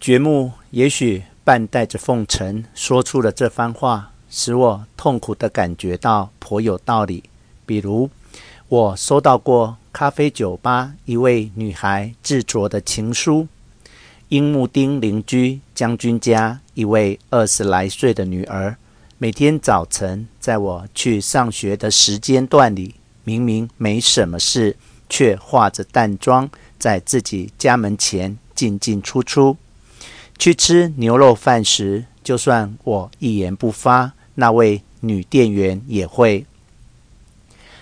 觉木也许半带着奉承说出了这番话，使我痛苦的感觉到颇有道理。比如，我收到过咖啡酒吧一位女孩制作的情书，樱木町邻居将军家一位二十来岁的女儿，每天早晨在我去上学的时间段里，明明没什么事，却化着淡妆在自己家门前进进出出。去吃牛肉饭时，就算我一言不发，那位女店员也会。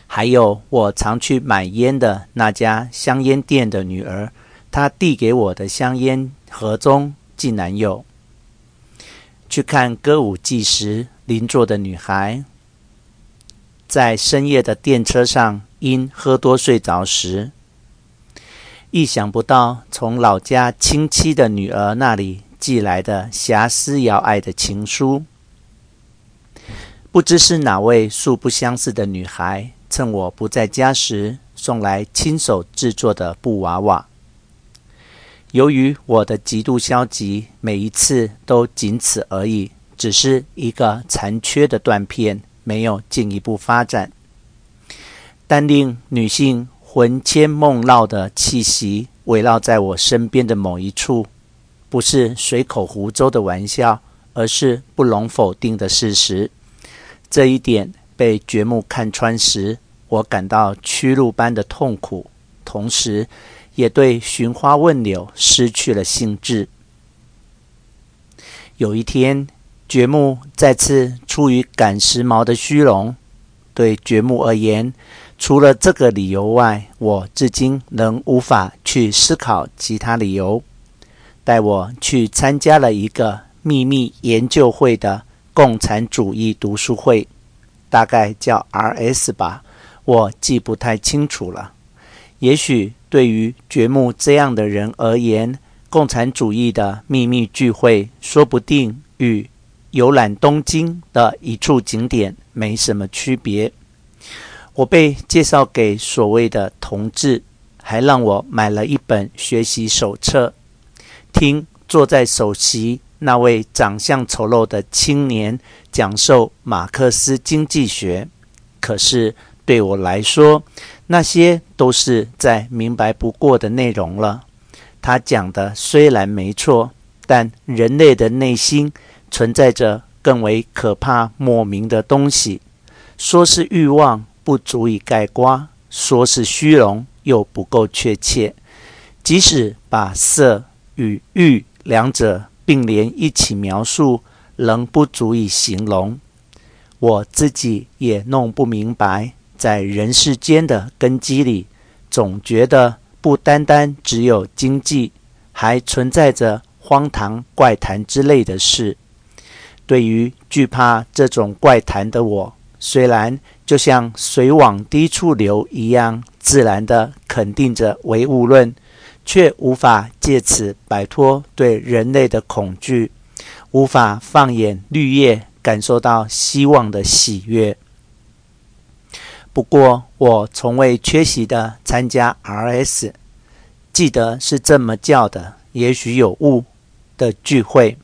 还有我常去买烟的那家香烟店的女儿，她递给我的香烟盒中竟然有。去看歌舞伎时，邻座的女孩在深夜的电车上因喝多睡着时，意想不到从老家亲戚的女儿那里寄来的狎思遥爱的情书，不知是哪位素不相识的女孩。趁我不在家时，送来亲手制作的布娃娃。由于我的极度消极，每一次都仅此而已，只是一个残缺的断片，没有进一步发展。但令女性魂牵梦绕的气息围绕在我身边的某一处，不是随口胡诌的玩笑，而是不容否定的事实。这一点。被觉木看穿时，我感到屈辱般的痛苦，同时也对寻花问柳失去了兴致。有一天，觉木再次出于赶时髦的虚荣，对觉木而言，除了这个理由外，我至今仍无法去思考其他理由。带我去参加了一个秘密研究会的共产主义读书会。大概叫 R.S. 吧，我记不太清楚了。也许对于掘墓这样的人而言，共产主义的秘密聚会说不定与游览东京的一处景点没什么区别。我被介绍给所谓的同志，还让我买了一本学习手册，听坐在首席。那位长相丑陋的青年讲授马克思经济学，可是对我来说，那些都是再明白不过的内容了。他讲的虽然没错，但人类的内心存在着更为可怕莫名的东西。说是欲望，不足以概括；说是虚荣，又不够确切。即使把色与欲两者，并联一起描述，仍不足以形容。我自己也弄不明白，在人世间的根基里，总觉得不单单只有经济，还存在着荒唐怪谈之类的事。对于惧怕这种怪谈的我，虽然就像水往低处流一样自然的肯定着唯物论。却无法借此摆脱对人类的恐惧，无法放眼绿叶，感受到希望的喜悦。不过，我从未缺席的参加 R.S. 记得是这么叫的，也许有误的聚会。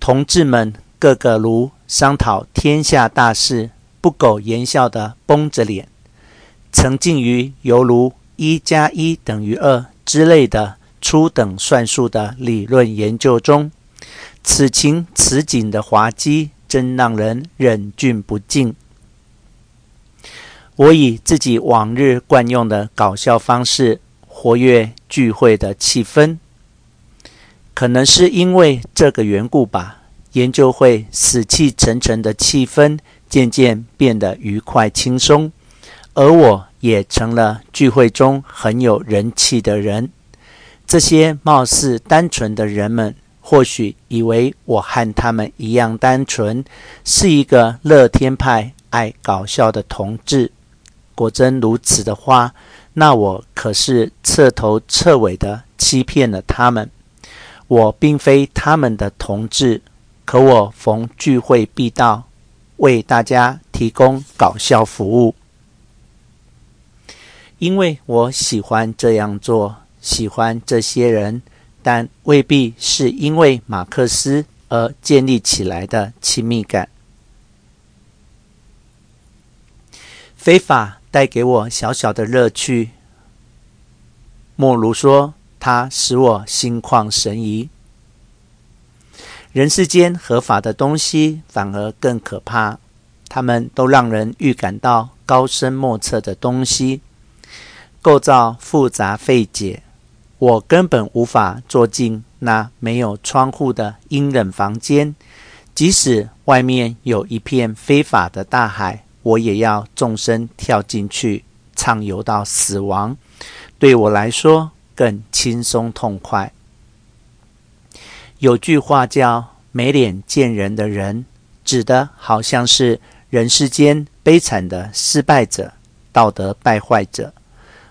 同志们个个如商讨天下大事，不苟言笑的绷着脸，沉浸于犹如一加一等于二。之类的初等算术的理论研究中，此情此景的滑稽，真让人忍俊不禁。我以自己往日惯用的搞笑方式活跃聚会的气氛，可能是因为这个缘故吧。研究会死气沉沉的气氛渐渐变得愉快轻松，而我。也成了聚会中很有人气的人。这些貌似单纯的人们，或许以为我和他们一样单纯，是一个乐天派、爱搞笑的同志。果真如此的话，那我可是彻头彻尾的欺骗了他们。我并非他们的同志，可我逢聚会必到，为大家提供搞笑服务。因为我喜欢这样做，喜欢这些人，但未必是因为马克思而建立起来的亲密感。非法带给我小小的乐趣，莫如说它使我心旷神怡。人世间合法的东西反而更可怕，它们都让人预感到高深莫测的东西，构造复杂费解。我根本无法坐进那没有窗户的阴冷房间，即使外面有一片非法的大海，我也要纵身跳进去，畅游到死亡。对我来说更轻松痛快。有句话叫“没脸见人的人”，指的好像是人世间悲惨的失败者、道德败坏者。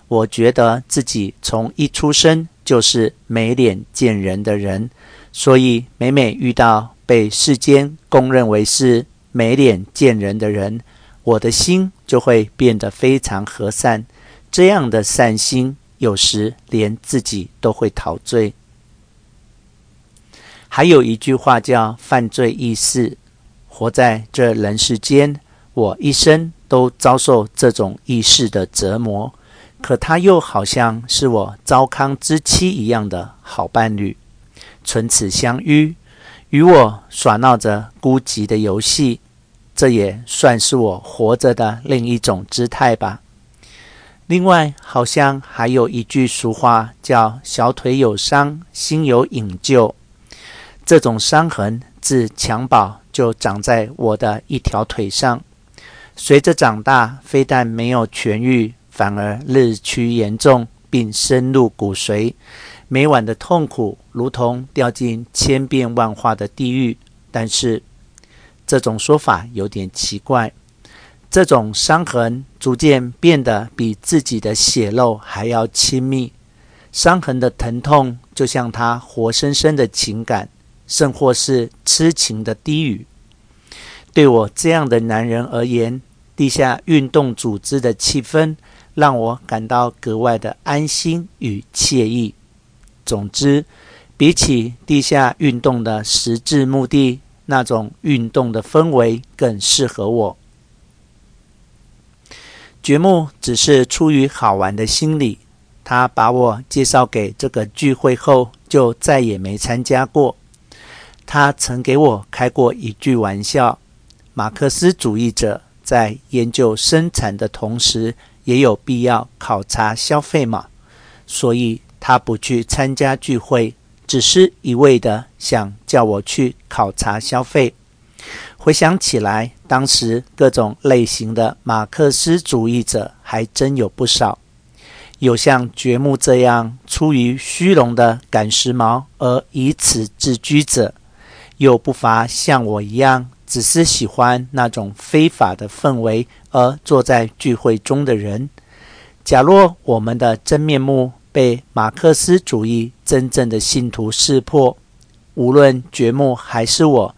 我觉得自己从一出生就是没脸见人的人，所以每每遇到被世间公认为是没脸见人的人，我的心就会变得非常和善。这样的善心，有时连自己都会陶醉。还有一句话叫“犯罪意识”，活在这人世间，我一生都遭受这种意识的折磨。可他又好像是我糟糠之妻一样的好伴侣，唇齿相依，与我耍闹着孤寂的游戏，这也算是我活着的另一种姿态吧。另外，好像还有一句俗话叫“小腿有伤，心有隐旧”。这种伤痕自襁褓就长在我的一条腿上，随着长大，非但没有痊愈。反而日趋严重，并深入骨髓，每晚的痛苦如同掉进千变万化的地狱。但是，这种说法有点奇怪。这种伤痕逐渐变得比自己的血肉还要亲密，伤痕的疼痛就像他活生生的情感，甚或是痴情的低语。对我这样的男人而言，地下运动组织的气氛。让我感到格外的安心与惬意。总之，比起地下运动的实质目的，那种运动的氛围更适合我。觉木只是出于好玩的心理，他把我介绍给这个聚会后，就再也没参加过。他曾给我开过一句玩笑：马克思主义者在研究生产的同时，也有必要考察消费嘛？所以他不去参加聚会，只是一味的想叫我去考察消费。回想起来，当时各种类型的马克思主义者还真有不少，有像觉木这样出于虚荣的赶时髦而以此自居者，又不乏像我一样。只是喜欢那种非法的氛围而坐在聚会中的人。假若我们的真面目被马克思主义真正的信徒识破，无论掘墓还是我，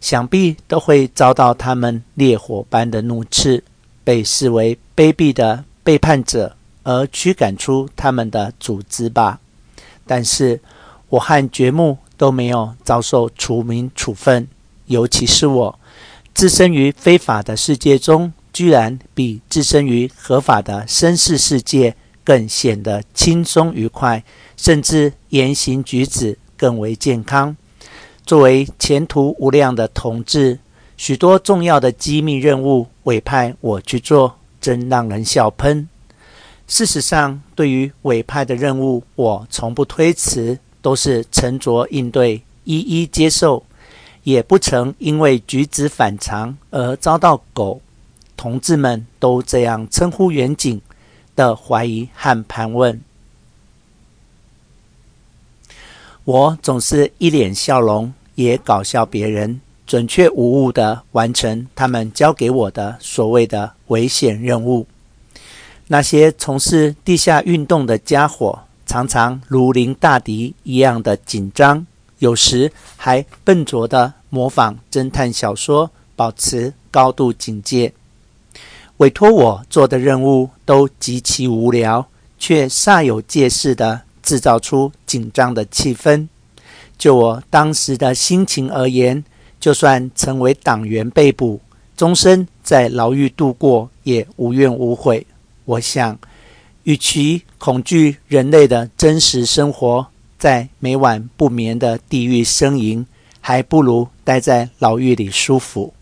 想必都会遭到他们烈火般的怒斥，被视为卑鄙的背叛者而驱赶出他们的组织吧。但是，我和掘墓都没有遭受除名处分。尤其是我，置身于非法的世界中，居然比置身于合法的绅士世界更显得轻松愉快，甚至言行举止更为健康。作为前途无量的同志，许多重要的机密任务委派我去做，真让人笑喷。事实上，对于委派的任务，我从不推辞，都是沉着应对，一一接受。也不曾因为举止反常而遭到狗同志们都这样称呼远景的怀疑和盘问。我总是一脸笑容，也搞笑别人，准确无误地完成他们交给我的所谓的危险任务。那些从事地下运动的家伙，常常如临大敌一样的紧张。有时还笨拙地模仿侦探小说，保持高度警戒。委托我做的任务都极其无聊，却煞有介事地制造出紧张的气氛。就我当时的心情而言，就算成为党员被捕，终身在牢狱度过，也无怨无悔。我想，与其恐惧人类的真实生活，在每晚不眠的地狱呻吟，还不如待在牢狱里舒服。